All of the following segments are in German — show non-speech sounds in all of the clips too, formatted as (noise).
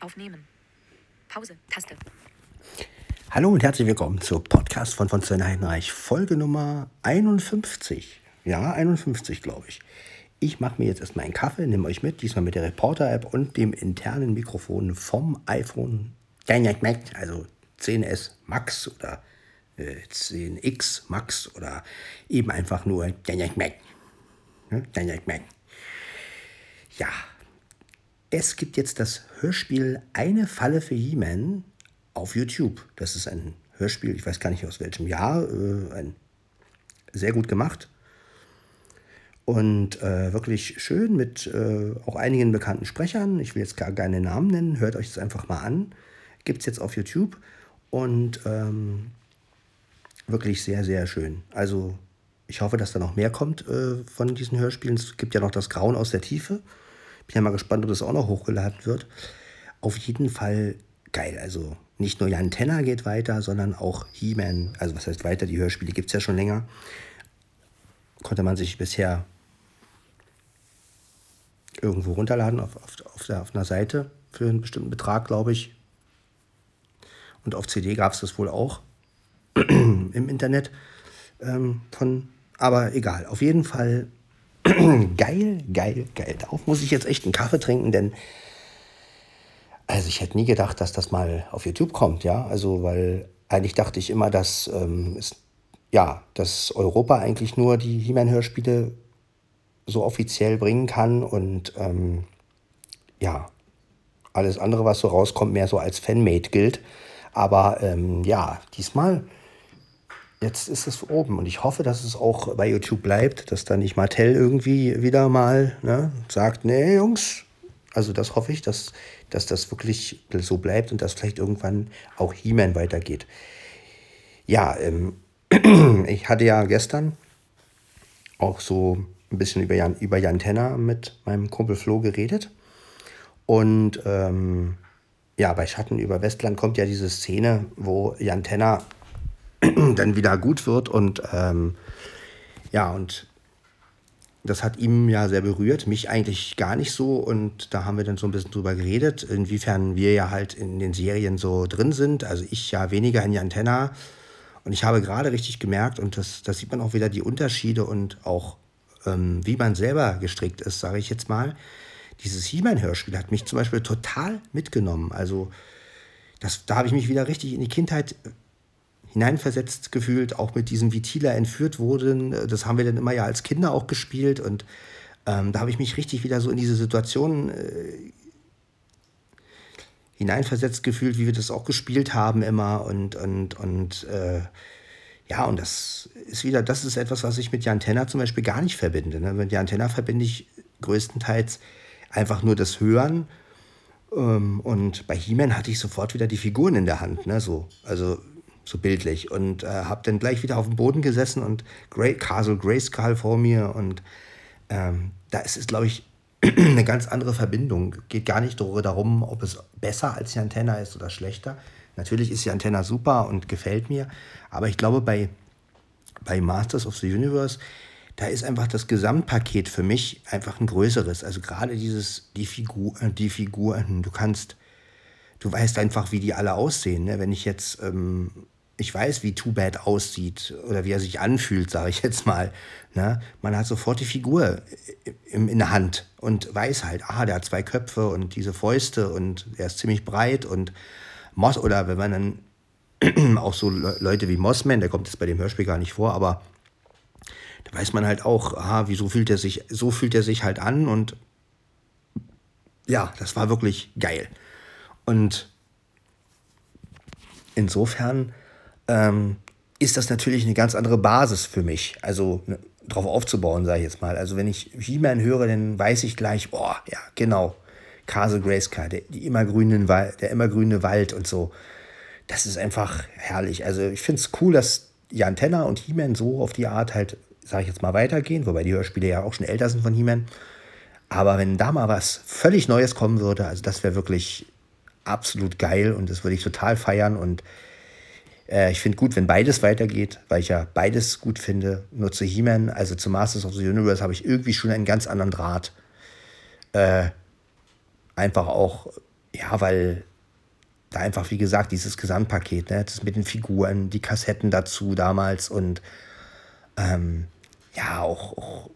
Aufnehmen. Pause. Taste. Hallo und herzlich willkommen zur Podcast von von Sven Heinreich, Folge Nummer 51. Ja, 51, glaube ich. Ich mache mir jetzt erstmal einen Kaffee, nehme euch mit, diesmal mit der Reporter-App und dem internen Mikrofon vom iPhone, also 10S Max oder äh, 10X Max oder eben einfach nur ja, es gibt jetzt das Hörspiel Eine Falle für He-Man auf YouTube. Das ist ein Hörspiel, ich weiß gar nicht aus welchem Jahr, äh, ein, sehr gut gemacht. Und äh, wirklich schön mit äh, auch einigen bekannten Sprechern. Ich will jetzt gar keine Namen nennen, hört euch das einfach mal an. Gibt es jetzt auf YouTube. Und ähm, wirklich sehr, sehr schön. Also ich hoffe, dass da noch mehr kommt äh, von diesen Hörspielen. Es gibt ja noch das Grauen aus der Tiefe. Bin ja mal gespannt, ob das auch noch hochgeladen wird. Auf jeden Fall geil. Also nicht nur Jan Tenner geht weiter, sondern auch He-Man. Also was heißt weiter? Die Hörspiele gibt es ja schon länger. Konnte man sich bisher irgendwo runterladen auf, auf, auf, der, auf einer Seite für einen bestimmten Betrag, glaube ich. Und auf CD gab es das wohl auch (clears throat) im Internet. Ähm, von, aber egal, auf jeden Fall (clears throat) geil, geil, geil. Darauf muss ich jetzt echt einen Kaffee trinken, denn also ich hätte nie gedacht, dass das mal auf YouTube kommt, ja. Also, weil eigentlich dachte ich immer, dass, ähm, es, ja, dass Europa eigentlich nur die He-Man-Hörspiele so offiziell bringen kann und ähm, ja, alles andere, was so rauskommt, mehr so als Fanmade gilt. Aber ähm, ja, diesmal jetzt ist es oben und ich hoffe, dass es auch bei YouTube bleibt, dass da nicht Mattel irgendwie wieder mal ne, sagt, nee, Jungs, also das hoffe ich, dass, dass das wirklich so bleibt und dass vielleicht irgendwann auch He-Man weitergeht. Ja, ähm, (clears throat) ich hatte ja gestern auch so ein bisschen über Jan, über Jan Tenner mit meinem Kumpel Flo geredet. Und ähm, ja, bei Schatten über Westland kommt ja diese Szene, wo Jan Tenner (clears throat) dann wieder gut wird. Und ähm, ja, und das hat ihm ja sehr berührt, mich eigentlich gar nicht so. Und da haben wir dann so ein bisschen drüber geredet, inwiefern wir ja halt in den Serien so drin sind. Also ich ja weniger in die Antenna. Und ich habe gerade richtig gemerkt, und das, das sieht man auch wieder die Unterschiede und auch ähm, wie man selber gestrickt ist, sage ich jetzt mal. Dieses He-Man-Hörspiel hat mich zum Beispiel total mitgenommen. Also das, da habe ich mich wieder richtig in die Kindheit hineinversetzt gefühlt, auch mit diesem, wie Tila entführt wurden. Das haben wir dann immer ja als Kinder auch gespielt und ähm, da habe ich mich richtig wieder so in diese Situation äh, hineinversetzt gefühlt, wie wir das auch gespielt haben immer und, und, und äh, ja, und das ist wieder, das ist etwas, was ich mit Jan Tenner zum Beispiel gar nicht verbinde. Ne? Mit Jan Tenner verbinde ich größtenteils einfach nur das Hören. Ähm, und bei He-Man hatte ich sofort wieder die Figuren in der Hand. Ne? So, also so bildlich. Und äh, habe dann gleich wieder auf dem Boden gesessen und Great Castle Grayskull vor mir. Und ähm, da ist es, glaube ich, (clears throat) eine ganz andere Verbindung. Geht gar nicht darum, ob es besser als die Antenne ist oder schlechter. Natürlich ist die Antenne super und gefällt mir. Aber ich glaube, bei, bei Masters of the Universe, da ist einfach das Gesamtpaket für mich einfach ein größeres. Also gerade dieses, die Figur, die Figuren, du kannst, du weißt einfach, wie die alle aussehen. Ne? Wenn ich jetzt ähm, ich weiß, wie Too Bad aussieht oder wie er sich anfühlt, sage ich jetzt mal. Ne? Man hat sofort die Figur in, in der Hand und weiß halt, ah, der hat zwei Köpfe und diese Fäuste und er ist ziemlich breit und Moss, oder wenn man dann (clears throat) auch so Leute wie Mossman, der kommt jetzt bei dem Hörspiel gar nicht vor, aber da weiß man halt auch, aha, wieso fühlt er sich, so fühlt er sich halt an und ja, das war wirklich geil. Und insofern ähm, ist das natürlich eine ganz andere Basis für mich. Also ne, drauf aufzubauen, sage ich jetzt mal. Also wenn ich He-Man höre, dann weiß ich gleich, boah, ja, genau, Castle Grayskull, der, die immergrünen der immergrüne Wald und so. Das ist einfach herrlich. Also ich finde es cool, dass Jan Tenner und He-Man so auf die Art halt, sage ich jetzt mal, weitergehen, wobei die Hörspiele ja auch schon älter sind von He-Man. Aber wenn da mal was völlig Neues kommen würde, also das wäre wirklich absolut geil und das würde ich total feiern und äh, ich finde gut, wenn beides weitergeht, weil ich ja beides gut finde. Nur zu He-Man, also zu Masters of the Universe, habe ich irgendwie schon einen ganz anderen Draht. Äh, einfach auch ja, weil da einfach, wie gesagt, dieses Gesamtpaket, ne, das mit den Figuren, die Kassetten dazu damals und ähm, ja, auch, auch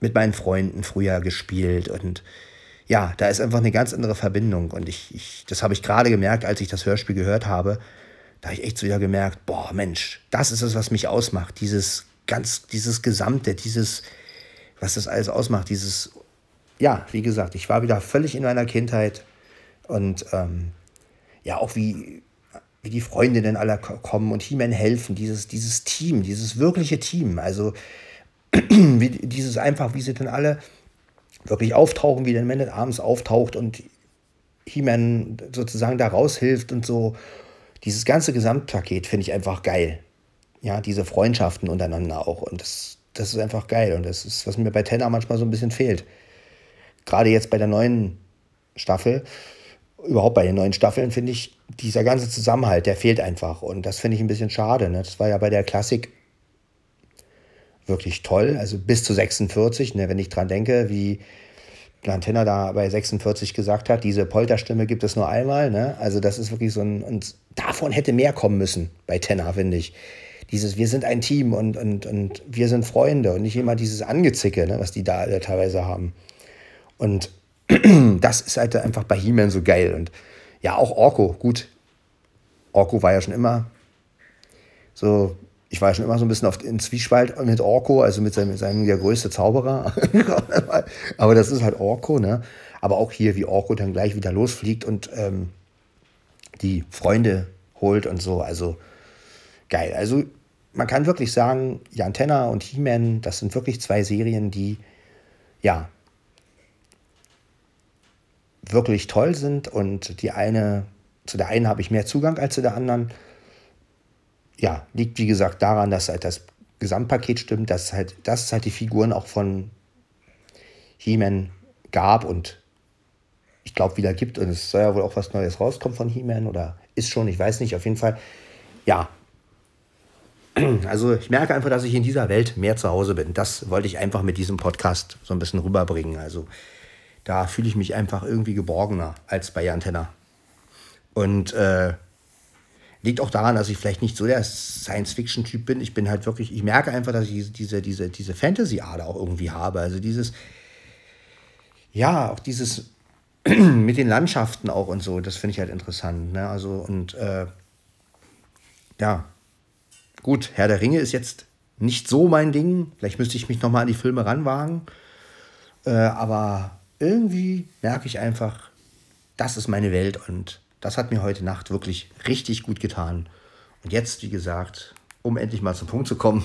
mit meinen Freunden früher gespielt und ja, da ist einfach eine ganz andere Verbindung und ich, ich das habe ich gerade gemerkt, als ich das Hörspiel gehört habe, da habe ich echt so wieder gemerkt, boah, Mensch, das ist es, was mich ausmacht, dieses ganz, dieses Gesamte, dieses, was das alles ausmacht, dieses, ja, wie gesagt, ich war wieder völlig in meiner Kindheit und ähm, ja, auch wie, wie die Freundinnen alle kommen und He-Man helfen, dieses, dieses Team, dieses wirkliche Team, also (clears throat) wie dieses einfach, wie sie dann alle wirklich auftauchen, wie der Man abends auftaucht und He-Man sozusagen da raushilft und so. Dieses ganze Gesamtpaket finde ich einfach geil. Ja, diese Freundschaften untereinander auch. Und das, das ist einfach geil. Und das ist, was mir bei Tenor manchmal so ein bisschen fehlt. Gerade jetzt bei der neuen Staffel, überhaupt bei den neuen Staffeln, finde ich, dieser ganze Zusammenhalt, der fehlt einfach. Und das finde ich ein bisschen schade. Ne? Das war ja bei der Klassik wirklich toll. Also bis zu 46, ne, wenn ich dran denke, wie Lantenna da bei 46 gesagt hat, diese Polterstimme gibt es nur einmal. Ne? Also das ist wirklich so ein, und davon hätte mehr kommen müssen bei Tenor, finde ich. Dieses, wir sind ein Team und, und, und wir sind Freunde und nicht immer dieses Angezicke, ne, was die da teilweise haben. Und (clears throat) das ist halt einfach bei He-Man so geil. Und ja, auch Orko, gut. Orko war ja schon immer so ich war schon immer so ein bisschen auf, in Zwiespalt mit Orko, also mit seinem, seinem der größte Zauberer. (laughs) Aber das ist halt Orko, ne? Aber auch hier, wie Orko dann gleich wieder losfliegt und ähm, die Freunde holt und so. Also geil. Also man kann wirklich sagen, Jan Tenner und He-Man, das sind wirklich zwei Serien, die ja wirklich toll sind und die eine, zu der einen habe ich mehr Zugang als zu der anderen ja, liegt wie gesagt daran, dass halt das Gesamtpaket stimmt, dass halt, dass es halt die Figuren auch von He-Man gab und ich glaube wieder gibt und es soll ja wohl auch was Neues rauskommen von He-Man oder ist schon, ich weiß nicht, auf jeden Fall. Ja. (clears throat) Also ich merke einfach, dass ich in dieser Welt mehr zu Hause bin. Das wollte ich einfach mit diesem Podcast so ein bisschen rüberbringen. Also da fühle ich mich einfach irgendwie geborgener als bei Antenna. Und äh, Liegt auch daran, dass ich vielleicht nicht so der Science-Fiction-Typ bin. Ich bin halt wirklich, ich merke einfach, dass ich diese, diese, diese Fantasy-Ader auch irgendwie habe. Also dieses, ja, auch dieses (clears throat) mit den Landschaften auch und so, das finde ich halt interessant. Ne? Also und äh, ja, gut, Herr der Ringe ist jetzt nicht so mein Ding. Vielleicht müsste ich mich nochmal an die Filme ranwagen. Äh, aber irgendwie merke ich einfach, das ist meine Welt und das hat mir heute Nacht wirklich richtig gut getan. Und jetzt, wie gesagt, um endlich mal zum Punkt zu kommen,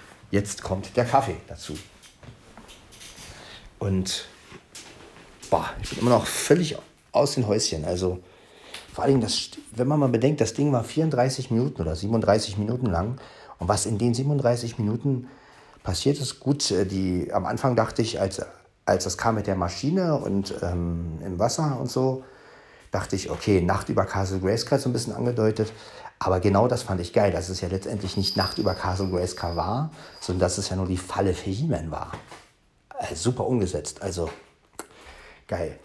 (laughs) jetzt kommt der Kaffee dazu. Und boah, ich bin immer noch völlig aus den Häuschen. Also vor allem, das, wenn man mal bedenkt, das Ding war 34 Minuten oder 37 Minuten lang. Und was in den 37 Minuten passiert ist, gut, äh, die, am Anfang dachte ich, als, als das kam mit der Maschine und ähm, im Wasser und so, dachte ich, okay, Nacht über Castle Grayskull so ein bisschen angedeutet. Aber genau das fand ich geil, dass es ja letztendlich nicht Nacht über Castle Grayskull war, sondern dass es ja nur die Falle für He-Man war. Also super umgesetzt, also geil.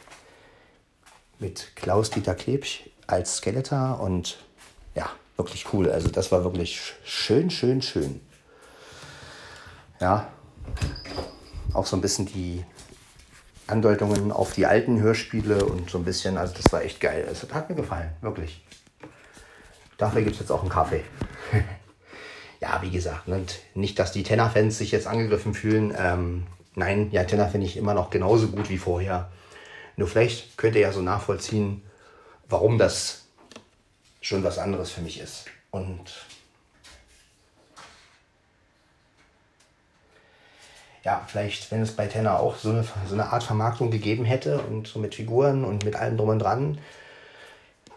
Mit Klaus-Dieter Klebsch als Skeletor und ja, wirklich cool. Also das war wirklich schön, schön, schön. Ja, auch so ein bisschen die Andeutungen auf die alten Hörspiele und so ein bisschen, also das war echt geil. Es hat mir gefallen, wirklich. Dafür gibt es jetzt auch einen Kaffee. (laughs) ja, wie gesagt, und nicht, dass die Tenor-Fans sich jetzt angegriffen fühlen. Ähm, nein, ja, Tenor finde ich immer noch genauso gut wie vorher. Nur vielleicht könnt ihr ja so nachvollziehen, warum das schon was anderes für mich ist. Und ja, vielleicht, wenn es bei Tenor auch so eine, so eine Art Vermarktung gegeben hätte und so mit Figuren und mit allem drum und dran,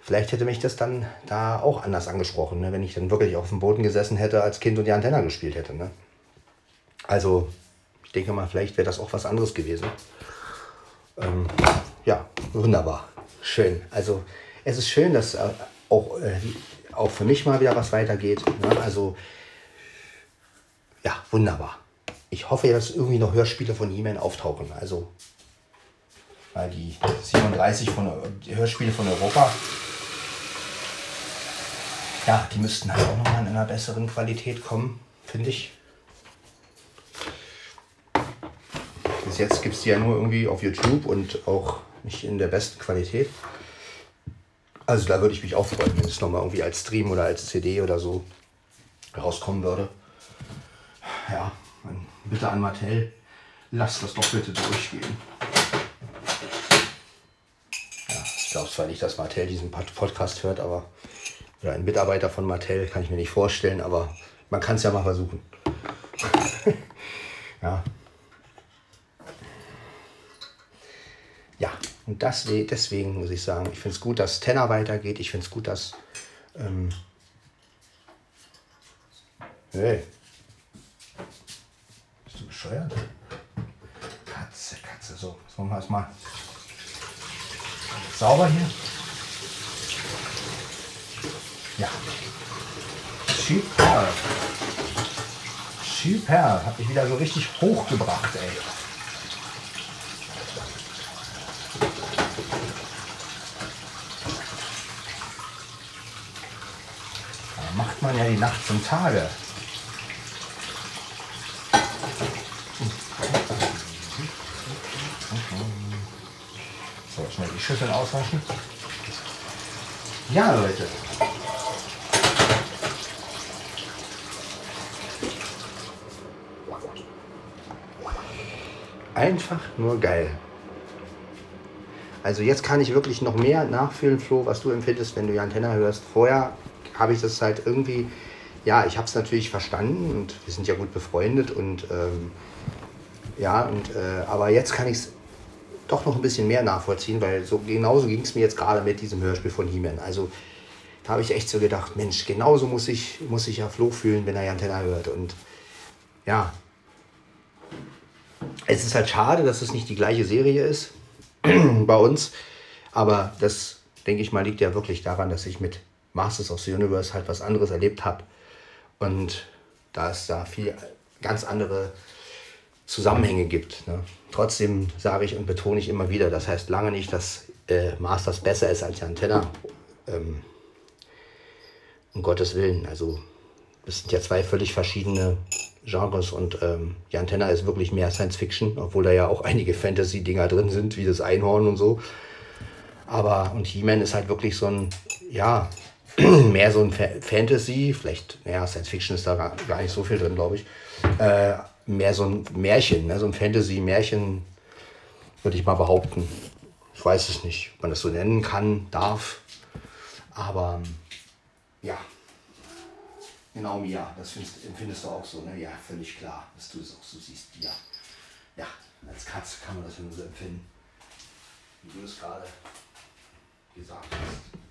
vielleicht hätte mich das dann da auch anders angesprochen, ne? wenn ich dann wirklich auf dem Boden gesessen hätte als Kind und die Antenne gespielt hätte. Ne? Also, ich denke mal, vielleicht wäre das auch was anderes gewesen. Ähm, ja, wunderbar. Schön. Also, es ist schön, dass äh, auch, äh, auch für mich mal wieder was weitergeht. Ne? Also, ja, wunderbar ich hoffe, dass irgendwie noch Hörspiele von He-Man auftauchen. Also, Weil die 37 von die Hörspiele von Europa, ja, die müssten halt auch nochmal in einer besseren Qualität kommen, finde ich. Bis jetzt gibt es die ja nur irgendwie auf YouTube und auch nicht in der besten Qualität. Also da würde ich mich auch freuen, wenn es nochmal irgendwie als Stream oder als CD oder so rauskommen würde. Ja, bitte an Mattel, lasst das doch bitte durchgehen. Ja, ich glaube zwar nicht, dass Mattel diesen Podcast hört, aber oder ein Mitarbeiter von Mattel kann ich mir nicht vorstellen, aber man kann es ja mal versuchen. (laughs) ja. Ja, und das, deswegen muss ich sagen, ich finde es gut, dass Tenor weitergeht. Ich finde es gut, dass. Ähm, hey. Bist du bescheuert? Katze, Katze. So, jetzt machen wir erstmal sauber hier. Ja. Super. Super. Hat mich wieder so richtig hochgebracht, ey. macht man ja die Nacht zum Tage. So, schnell die Schüsseln auswaschen. Ja, Leute. Einfach nur geil. Also jetzt kann ich wirklich noch mehr nachfühlen, Flo, was du empfindest, wenn du die Antenne hörst. Vorher habe ich das halt irgendwie, ja, ich habe es natürlich verstanden und wir sind ja gut befreundet und ähm, ja, und, äh, aber jetzt kann ich es doch noch ein bisschen mehr nachvollziehen, weil so genauso ging es mir jetzt gerade mit diesem Hörspiel von He-Man. Also da habe ich echt so gedacht, Mensch, genauso muss ich, muss ich ja Flo fühlen, wenn er Jantenna hört. Und ja, es ist halt schade, dass es nicht die gleiche Serie ist (clears throat) bei uns. Aber das, denke ich mal, liegt ja wirklich daran, dass ich mit Masters of the Universe halt was anderes erlebt habe. Und da es da viel ganz andere Zusammenhänge gibt. Ne? Trotzdem sage ich und betone ich immer wieder, das heißt lange nicht, dass äh, Masters besser ist als die Antenna. Ähm, um Gottes Willen. Also das sind ja zwei völlig verschiedene Genres und ähm, die Antenna ist wirklich mehr Science Fiction, obwohl da ja auch einige Fantasy-Dinger drin sind, wie das Einhorn und so. Aber und He-Man ist halt wirklich so ein, ja, (clears throat) mehr so ein Fantasy, vielleicht, naja, Science Fiction ist da gar, gar nicht so viel drin, glaube ich. Äh, mehr so ein Märchen, ne? so ein Fantasy-Märchen, würde ich mal behaupten. Ich weiß es nicht, ob man das so nennen kann, darf. Aber ja, genau, Mia, das findest, empfindest du auch so, ne? Ja, völlig klar, dass du es auch so siehst. Ja, ja, als Katze kann man das ja nur so empfinden, wie du es gerade gesagt hast.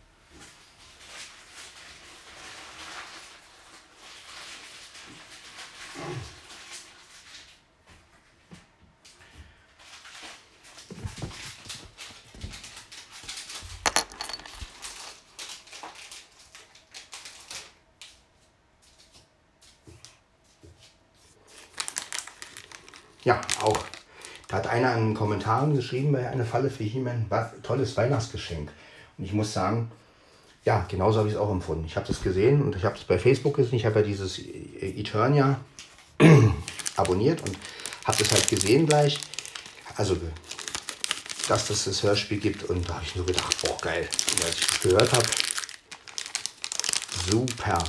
Ja, auch. Da hat einer in den Kommentaren geschrieben bei eine Falle für He-Man, tolles Weihnachtsgeschenk. Und ich muss sagen, ja, genauso habe ich es auch empfunden. Ich habe das gesehen und ich habe es bei Facebook gesehen. Ich habe ja dieses Eternia (clears throat) abonniert und habe das halt gesehen gleich. Also, dass es das Hörspiel gibt und da habe ich nur gedacht, boah, geil. Und als ich das gehört habe, super.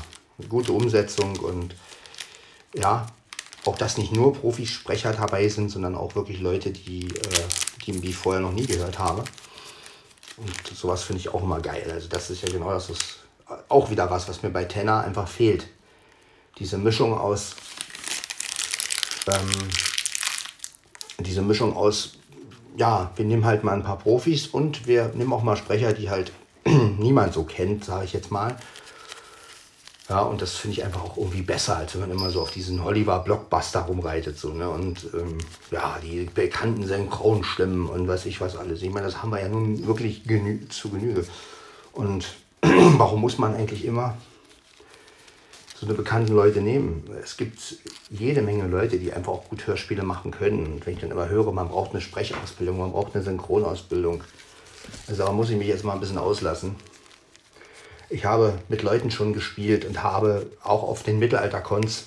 Gute Umsetzung und ja, auch dass nicht nur Profisprecher dabei sind, sondern auch wirklich Leute, die, äh, die, ich vorher noch nie gehört habe. Und sowas finde ich auch immer geil. Also das ist ja genau das, ist auch wieder was, was mir bei Tenor einfach fehlt. Diese Mischung aus ähm, diese Mischung aus, ja, wir nehmen halt mal ein paar Profis und wir nehmen auch mal Sprecher, die halt (clears throat) niemand so kennt, sage ich jetzt mal. Ja, und das finde ich einfach auch irgendwie besser, als wenn man immer so auf diesen Hollywood-Blockbuster rumreitet. So, ne? Und ähm, ja, die bekannten Synchronstimmen und was ich was alles. Ich meine, das haben wir ja nun wirklich genü zu Genüge. Und (clears throat) warum muss man eigentlich immer so eine bekannten Leute nehmen. Es gibt jede Menge Leute, die einfach auch gut Hörspiele machen können. Und wenn ich dann immer höre, man braucht eine Sprechausbildung, man braucht eine Synchronausbildung. Also da muss ich mich jetzt mal ein bisschen auslassen. Ich habe mit Leuten schon gespielt und habe auch auf den Mittelalter-Cons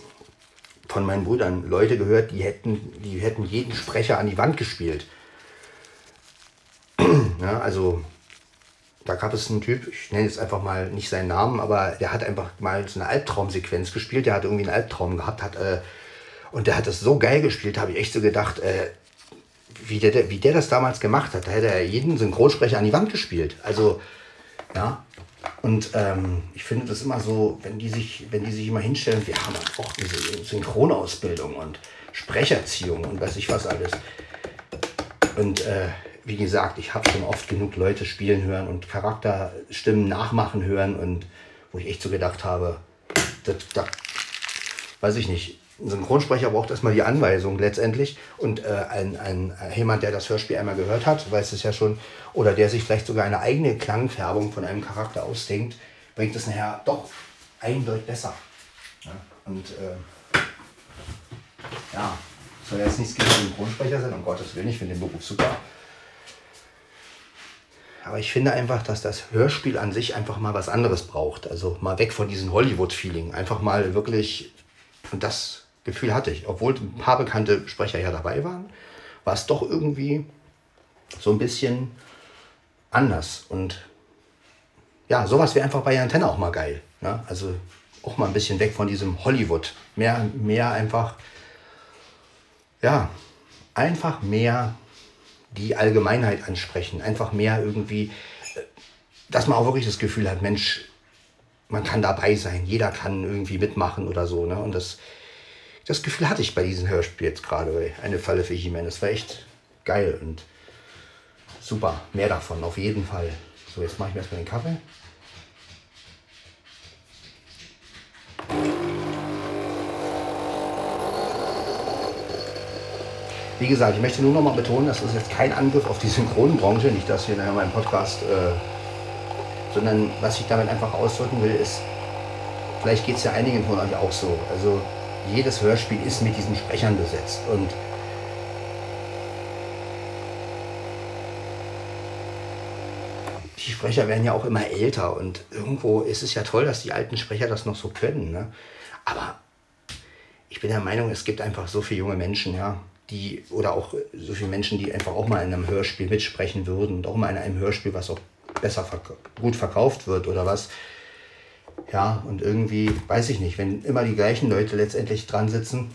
von meinen Brüdern Leute gehört, die hätten, die hätten jeden Sprecher an die Wand gespielt. (clears throat) Ja, also da gab es einen Typ, ich nenne jetzt einfach mal nicht seinen Namen, aber der hat einfach mal so eine Albtraumsequenz gespielt. Der hat irgendwie einen Albtraum gehabt, hat äh, und der hat das so geil gespielt, habe ich echt so gedacht, äh, wie, der, wie der das damals gemacht hat. Da hätte er jeden Synchronsprecher an die Wand gespielt. Also, ja. Und ähm, ich finde das immer so, wenn die sich, wenn die sich immer hinstellen, wir haben auch diese Synchronausbildung und Sprecherziehung und weiß ich was alles. Und äh, wie gesagt, ich habe schon oft genug Leute spielen hören und Charakterstimmen nachmachen hören und wo ich echt so gedacht habe, das, das weiß ich nicht. Ein Synchronsprecher braucht erstmal die Anweisung letztendlich und äh, ein, ein, jemand, der das Hörspiel einmal gehört hat, weiß es ja schon, oder der sich vielleicht sogar eine eigene Klangfärbung von einem Charakter ausdenkt, bringt es nachher doch eindeutig besser. Ja? Und äh, ja, soll jetzt nichts gegen Synchronsprecher sein, um Gottes Willen, ich finde den Beruf super. Aber ich finde einfach, dass das Hörspiel an sich einfach mal was anderes braucht. Also mal weg von diesem Hollywood-Feeling. Einfach mal wirklich, und das Gefühl hatte ich, obwohl ein paar bekannte Sprecher ja dabei waren, war es doch irgendwie so ein bisschen anders. Und ja, sowas wäre einfach bei der Antenne auch mal geil. Ne? Also auch mal ein bisschen weg von diesem Hollywood. Mehr, mehr einfach, ja, einfach mehr die Allgemeinheit ansprechen. Einfach mehr irgendwie, äh, dass man auch wirklich das Gefühl hat, Mensch, man kann dabei sein, jeder kann irgendwie mitmachen oder so. Ne? Und das, das Gefühl hatte ich bei diesem Hörspiel jetzt gerade, eine Falle für He-Man. Das war echt geil und super. Mehr davon, auf jeden Fall. So, jetzt mache ich mir erstmal den Kaffee. Wie gesagt, ich möchte nur noch mal betonen, das ist jetzt kein Angriff auf die Synchronbranche, nicht dass hier nachher mein Podcast, äh, sondern was ich damit einfach ausdrücken will, ist, vielleicht geht es ja einigen von euch auch so. Also jedes Hörspiel ist mit diesen Sprechern besetzt und die Sprecher werden ja auch immer älter und irgendwo ist es ja toll, dass die alten Sprecher das noch so können. Ne? Aber ich bin der Meinung, es gibt einfach so viele junge Menschen, ja, die, oder auch so viele Menschen, die einfach auch mal in einem Hörspiel mitsprechen würden und auch mal in einem Hörspiel, was auch besser verk gut verkauft wird oder was. Ja, und irgendwie, weiß ich nicht, wenn immer die gleichen Leute letztendlich dran sitzen,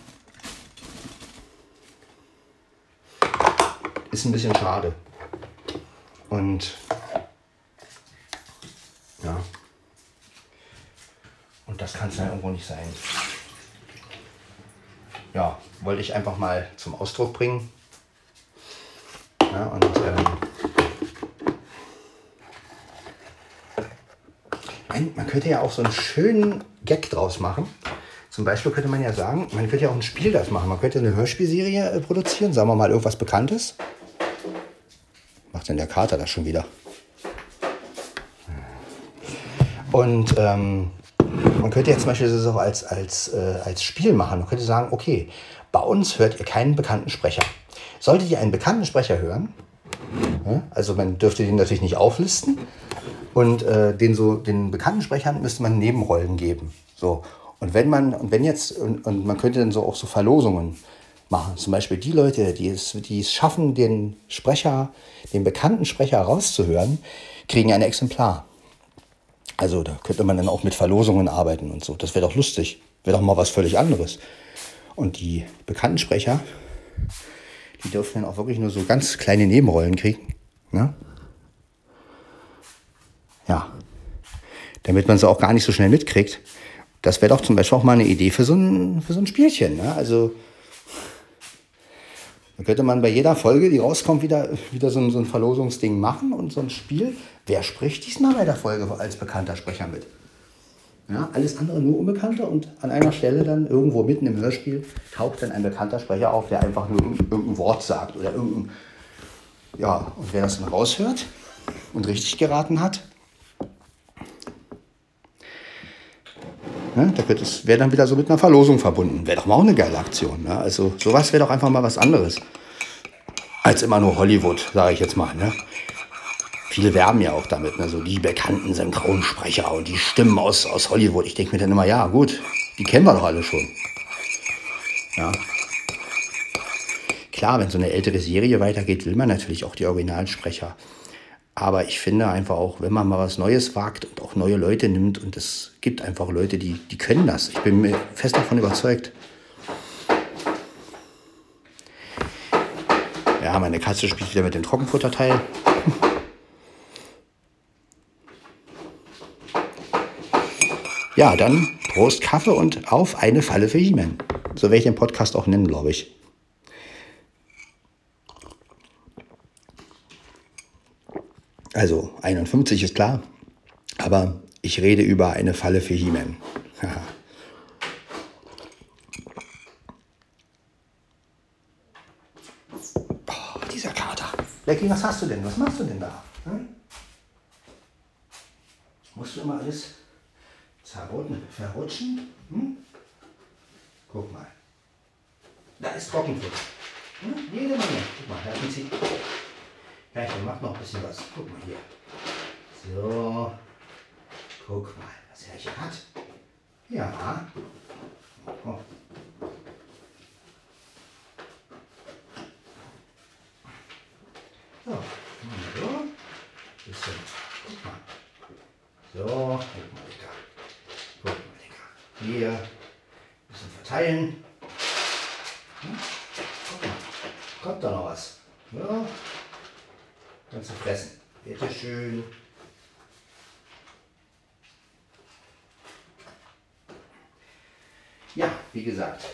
ist ein bisschen schade. Und ja, und das kann es ja irgendwo nicht sein ja, wollte ich einfach mal zum Ausdruck bringen. Ja, und ähm, man könnte ja auch so einen schönen Gag draus machen. Zum Beispiel könnte man ja sagen, man könnte ja auch ein Spiel das machen. Man könnte eine Hörspielserie äh, produzieren, sagen wir mal irgendwas Bekanntes. Macht denn der Kater das schon wieder? Und ähm, man könnte jetzt zum Beispiel das auch als, als, äh, als Spiel machen. Man könnte sagen, okay, bei uns hört ihr keinen bekannten Sprecher. Solltet ihr einen bekannten Sprecher hören, ja, also man dürfte den natürlich nicht auflisten, und äh, den, so, den bekannten Sprechern müsste man Nebenrollen geben. So. Und wenn man, und wenn jetzt, und, und man könnte dann so auch so Verlosungen machen. Zum Beispiel die Leute, die es, die es schaffen, den Sprecher, den bekannten Sprecher rauszuhören, kriegen ein Exemplar. Also da könnte man dann auch mit Verlosungen arbeiten und so. Das wäre doch lustig. Wäre doch mal was völlig anderes. Und die bekannten Sprecher, die dürfen dann auch wirklich nur so ganz kleine Nebenrollen kriegen. Ne? Ja. Damit man sie auch gar nicht so schnell mitkriegt. Das wäre doch zum Beispiel auch mal eine Idee für so ein, für so ein Spielchen. Ne? Also dann könnte man bei jeder Folge, die rauskommt, wieder, wieder so ein, so ein Verlosungsding machen und so ein Spiel. Wer spricht diesmal bei der Folge als bekannter Sprecher mit? Ja, alles andere nur Unbekannter und an einer Stelle dann irgendwo mitten im Hörspiel taucht dann ein bekannter Sprecher auf, der einfach nur irgendein Wort sagt oder irgendein. Ja, und wer das dann raushört und richtig geraten hat, Ne? Das wäre dann wieder so mit einer Verlosung verbunden. Wäre doch mal auch eine geile Aktion. Ne? Also sowas wäre doch einfach mal was anderes. Als immer nur Hollywood, sage ich jetzt mal. Ne? Viele werben ja auch damit, ne? so die bekannten Synchronsprecher und die Stimmen aus, aus Hollywood. Ich denke mir dann immer, ja gut, die kennen wir doch alle schon. Ja. Klar, wenn so eine ältere Serie weitergeht, will man natürlich auch die Originalsprecher. Aber ich finde einfach auch, wenn man mal was Neues wagt und auch neue Leute nimmt und es gibt einfach Leute, die, die können das. Ich bin mir fest davon überzeugt. Ja, meine Katze spielt wieder mit dem Trockenfutterteil. Ja, dann Prost Kaffee und auf eine Falle für He-Man. So werde ich den Podcast auch nennen, glaube ich. Also 51 ist klar, aber ich rede über eine Falle für He-Man. (laughs) Boah, dieser Kater. Lecky, was hast du denn? Was machst du denn da? Hm? Musst du immer alles zerrutschen? Verrutschen? Hm? Guck mal. Da ist Trockenfutter. Hm? Jede Menge. Guck mal, da sind sie. Ich mach noch ein bisschen was. Guck mal hier. So. Guck mal, was er hier hat. Ja. Oh. So. So. Bisschen. Guck mal. So. Guck mal, Digga. Guck mal, Digga. Hier. Bisschen verteilen. Hm? Guck mal. Kommt da noch was. Ja. Kannst du fressen. Bitte schön. Ja, wie gesagt.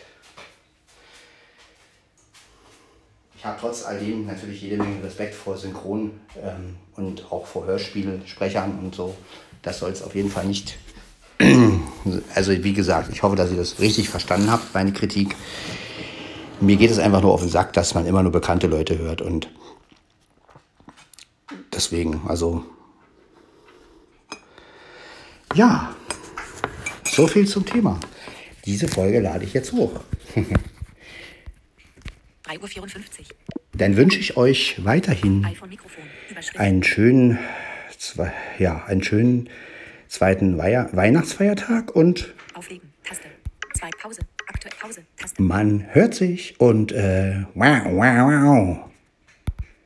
Trotz alledem natürlich jede Menge Respekt vor Synchron ähm, und auch vor Hörspielsprechern und so. Das soll es auf jeden Fall nicht. (clears throat) Also wie gesagt, ich hoffe, dass ihr das richtig verstanden habt, meine Kritik. Mir geht es einfach nur auf den Sack, dass man immer nur bekannte Leute hört und deswegen, also ja, so viel zum Thema. Diese Folge lade ich jetzt hoch. (laughs) 3.54 Uhr. Dann wünsche ich euch weiterhin einen schönen, ja, einen schönen zweiten Weihnachtsfeiertag und Auflegen. Taste. 2. Pause. Aktuell Pause. Taste. man hört sich und äh, wow, wow, wow.